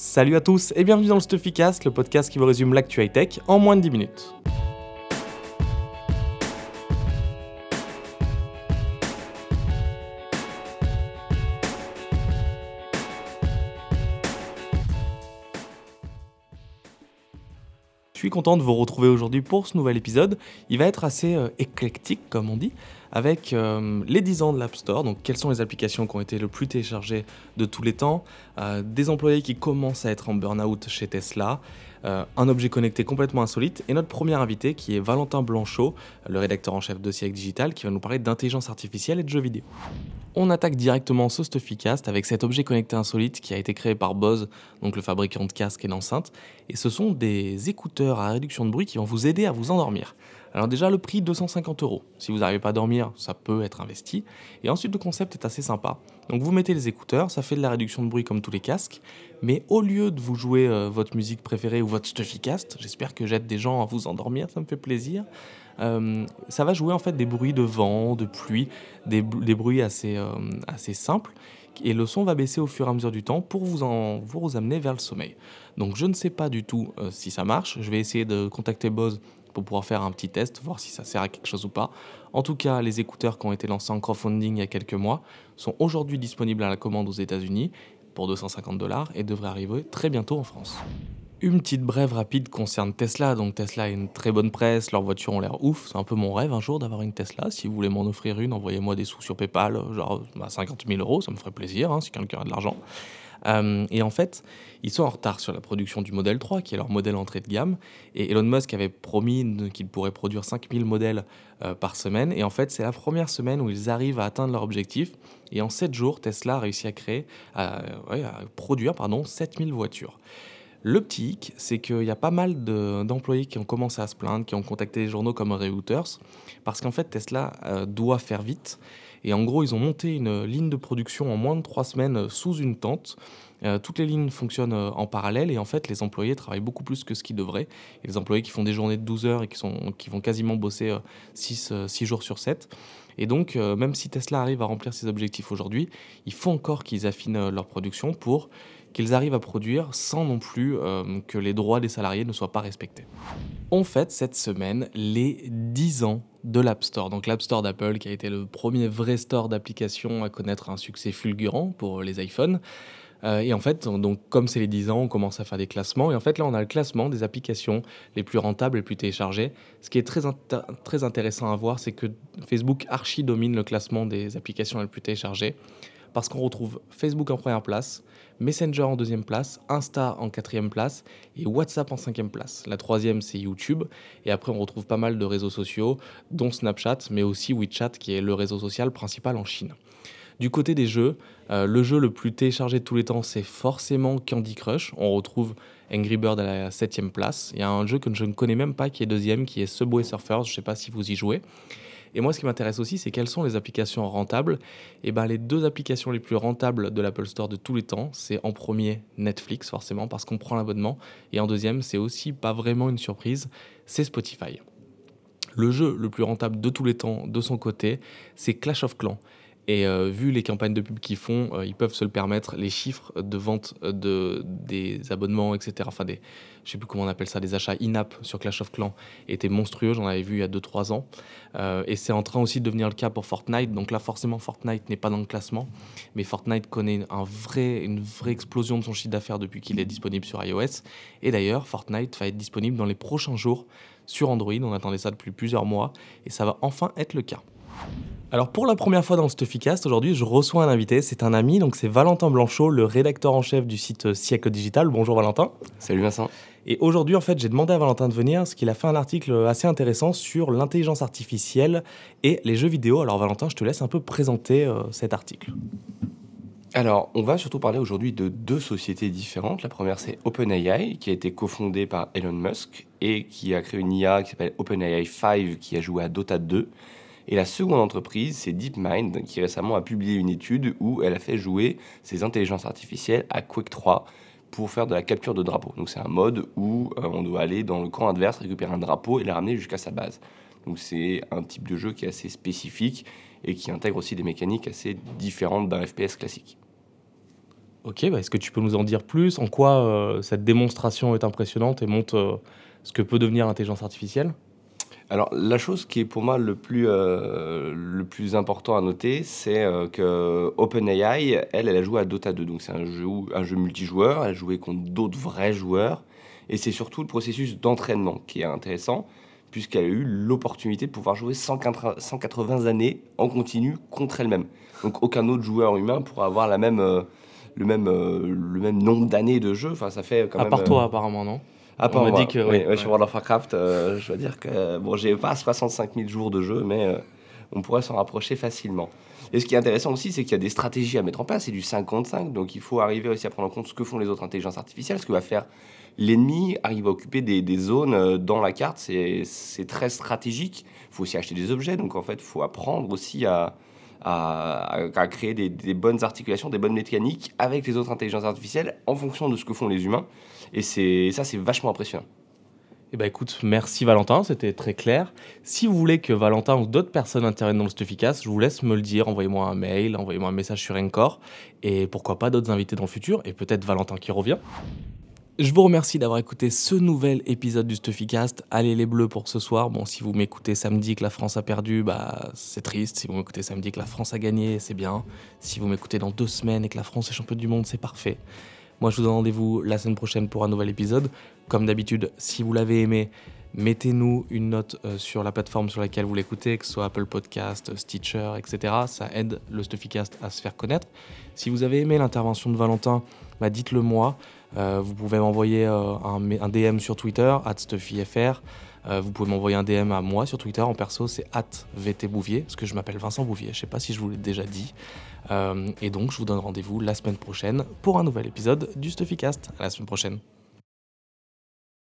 Salut à tous et bienvenue dans le Stuffycast, le podcast qui vous résume l'actu high-tech en moins de 10 minutes. Je suis content de vous retrouver aujourd'hui pour ce nouvel épisode. Il va être assez euh, éclectique, comme on dit, avec euh, les 10 ans de l'App Store. Donc, quelles sont les applications qui ont été le plus téléchargées de tous les temps? Euh, Des employés qui commencent à être en burn-out chez Tesla. un objet connecté complètement insolite. Et notre premier invité qui est Valentin Blanchot, le rédacteur en chef de Siècle Digital, qui va nous parler d'intelligence artificielle et de jeux vidéo. On attaque directement ce Stuffycast avec cet objet connecté insolite qui a été créé par Bose, donc le fabricant de casques et d'enceintes. Et ce sont des écouteurs à réduction de bruit qui vont vous aider à vous endormir. Alors déjà le prix 250 euros. Si vous n'arrivez pas à dormir, ça peut être investi. Et ensuite le concept est assez sympa. Donc vous mettez les écouteurs, ça fait de la réduction de bruit comme tous les casques, mais au lieu de vous jouer euh, votre musique préférée ou votre Stuffycast, j'espère que j'aide des gens à vous endormir, ça me fait plaisir. Euh, ça va jouer en fait des bruits de vent, de pluie, des, bruits assez, euh, assez simples. Et le son va baisser au fur et à mesure du temps pour vous, en, vous amener vers le sommeil. Donc je ne sais pas du tout si ça marche. Je vais essayer de contacter Bose pour pouvoir faire un petit test, voir si ça sert à quelque chose ou pas. En tout cas, les écouteurs qui ont été lancés en crowdfunding il y a quelques mois sont aujourd'hui disponibles à la commande aux États-Unis pour 250 dollars et devraient arriver très bientôt en France. Une petite brève rapide concerne Tesla. Donc Tesla a une très bonne presse, leurs voitures ont l'air ouf. C'est un peu mon rêve un jour d'avoir une Tesla. Si vous voulez m'en offrir une, envoyez-moi des sous sur PayPal, genre 50 000 euros, ça me ferait plaisir hein, si quelqu'un a de l'argent. Euh, et en fait, ils sont en retard sur la production du modèle 3, qui est leur modèle entrée de gamme. Et Elon Musk avait promis qu'il pourrait produire 5000 modèles euh, par semaine. Et en fait, c'est la première semaine où ils arrivent à atteindre leur objectif. Et en 7 jours, Tesla a réussi à créer, à, produire pardon, 7000 voitures. Le petit hic, c'est qu'il y a pas mal d'employés qui ont commencé à se plaindre, qui ont contacté les journaux comme Reuters, parce qu'en fait Tesla euh, doit faire vite. Et en gros, ils ont monté une ligne de production en moins de trois semaines euh, sous une tente. Euh, toutes les lignes fonctionnent en parallèle et en fait, les employés travaillent beaucoup plus que ce qu'ils devraient. Et les employés qui font des journées de 12 heures et qui, sont, qui vont quasiment bosser 6, 6 jours sur 7. Et donc, même si Tesla arrive à remplir ses objectifs aujourd'hui, il faut encore qu'ils affinent leur production pour qu'ils arrivent à produire sans non plus euh, que les droits des salariés ne soient pas respectés. On fête cette semaine les 10 ans de l'App Store. Donc l'App Store d'Apple qui a été le premier vrai store d'applications à connaître un succès fulgurant pour les iPhones. Euh, et en fait, donc, comme c'est les 10 ans, on commence à faire des classements. Et en fait, là, on a le classement des applications les plus rentables, les plus téléchargées. Ce qui est très, très intéressant à voir, c'est que Facebook archi domine le classement des applications les plus téléchargées. Parce qu'on retrouve Facebook en première place, Messenger en deuxième place, Insta en quatrième place et WhatsApp en cinquième place. La troisième, c'est YouTube. Et après, on retrouve pas mal de réseaux sociaux, dont Snapchat, mais aussi WeChat, qui est le réseau social principal en Chine. Du côté des jeux, euh, le jeu le plus téléchargé de tous les temps, c'est forcément Candy Crush. On retrouve Angry Bird à la septième place. Il y a un jeu que je ne connais même pas qui est deuxième, qui est Subway Surfers. Je ne sais pas si vous y jouez. Et moi, ce qui m'intéresse aussi, c'est quelles sont les applications rentables. Et ben, les deux applications les plus rentables de l'Apple Store de tous les temps, c'est en premier Netflix, forcément, parce qu'on prend l'abonnement. Et en deuxième, c'est aussi pas vraiment une surprise, c'est Spotify. Le jeu le plus rentable de tous les temps, de son côté, c'est Clash of Clans. Et euh, vu les campagnes de pub qu'ils font, euh, ils peuvent se le permettre. Les chiffres de vente de, des abonnements, etc., enfin des, je sais plus comment on appelle ça, des achats in-app sur Clash of Clans étaient monstrueux. J'en avais vu il y a 2-3 ans. Euh, et c'est en train aussi de devenir le cas pour Fortnite. Donc là, forcément, Fortnite n'est pas dans le classement. Mais Fortnite connaît une vraie explosion de son chiffre d'affaires depuis qu'il est disponible sur iOS. Et d'ailleurs, Fortnite va être disponible dans les prochains jours sur Android. On attendait ça depuis plusieurs mois. Et ça va enfin être le cas. Alors pour la première fois dans Stuffycast, aujourd'hui je reçois un invité, c'est un ami, donc c'est Valentin Blanchot, le rédacteur en chef du site Siècle Digital. Bonjour Valentin. Salut Vincent. Et aujourd'hui en fait j'ai demandé à Valentin de venir parce qu'il a fait un article assez intéressant sur l'intelligence artificielle et les jeux vidéo. Alors Valentin, je te laisse un peu présenter euh, cet article. Alors, on va surtout parler aujourd'hui de deux sociétés différentes. La première, c'est OpenAI, qui a été cofondée par Elon Musk et qui a créé une IA qui s'appelle OpenAI 5, qui a joué à Dota 2 et la seconde entreprise, c'est DeepMind, qui récemment a publié une étude où elle a fait jouer ses intelligences artificielles à Quake 3 pour faire de la capture de drapeaux. Donc c'est un mode où euh, on doit aller dans le camp adverse, récupérer un drapeau et le ramener jusqu'à sa base. Donc c'est un type de jeu qui est assez spécifique et qui intègre aussi des mécaniques assez différentes d'un FPS classique. Ok, bah, est-ce que tu peux nous en dire plus? En quoi euh, cette démonstration est impressionnante et montre euh, ce que peut devenir l'intelligence artificielle? Alors, la chose qui est pour moi le plus, euh, le plus important à noter, c'est euh, que OpenAI, elle, elle a joué à Dota 2. Donc, c'est un jeu, un jeu multijoueur. Elle a joué contre d'autres vrais joueurs. Et c'est surtout le processus d'entraînement qui est intéressant, puisqu'elle a eu l'opportunité de pouvoir jouer 180 180 années en continu contre elle-même. Donc, aucun autre joueur humain pourra avoir la même, euh, le, même, le même nombre d'années de jeu. Enfin, ça fait quand À même. part toi, apparemment, non? À part On moi. dit que- Oui, ouais, ouais, sur. World of Warcraft, euh, je dois dire que bon, j'ai pas 65 000 jours de jeu, mais euh, on pourrait s'en rapprocher facilement. Et ce qui est intéressant aussi, c'est qu'il y a des stratégies à mettre en place. C'est du 55, donc il faut arriver aussi à prendre en compte ce que font les autres intelligences artificielles, ce que va faire l'ennemi, arrive à occuper des, des zones euh, dans la carte. C'est très stratégique. Il faut aussi acheter des objets, donc en fait, il faut apprendre aussi à, à, créer des, bonnes articulations, des bonnes mécaniques avec les autres intelligences artificielles en fonction de ce que font les humains. Et c'est ça, c'est vachement impressionnant. Eh ben écoute, merci Valentin, c'était très clair. Si vous voulez que Valentin ou d'autres personnes interviennent dans le Stuffycast, je vous laisse me le dire. Envoyez-moi un mail, envoyez-moi un message sur Encore. Et pourquoi pas d'autres invités dans le futur, et peut-être Valentin qui revient. Je vous remercie d'avoir écouté ce nouvel épisode du Stuffycast. Allez les bleus pour ce soir. Bon, si vous m'écoutez samedi que la France a perdu, bah c'est triste. Si vous m'écoutez samedi que la France a gagné, c'est bien. Si vous m'écoutez dans deux semaines et que la France est championne du monde, c'est parfait. Moi, je vous donne rendez-vous la semaine prochaine pour un nouvel épisode. Comme d'habitude, si vous l'avez aimé, mettez-nous une note euh, sur la plateforme sur laquelle vous l'écoutez, que ce soit Apple Podcast, Stitcher, etc. Ça aide le Stuffycast à se faire connaître. Si vous avez aimé l'intervention de Valentin, bah, dites-le moi. Euh, vous pouvez m'envoyer euh, un, DM sur Twitter, @stuffyfr. Euh, vous pouvez m'envoyer un DM à moi sur Twitter. En perso, c'est @vtbouvier, parce que je m'appelle Vincent Bouvier. Je sais pas si je vous l'ai déjà dit. Euh, et donc, je vous donne rendez-vous la semaine prochaine pour un nouvel épisode du Stuffycast. À la semaine prochaine.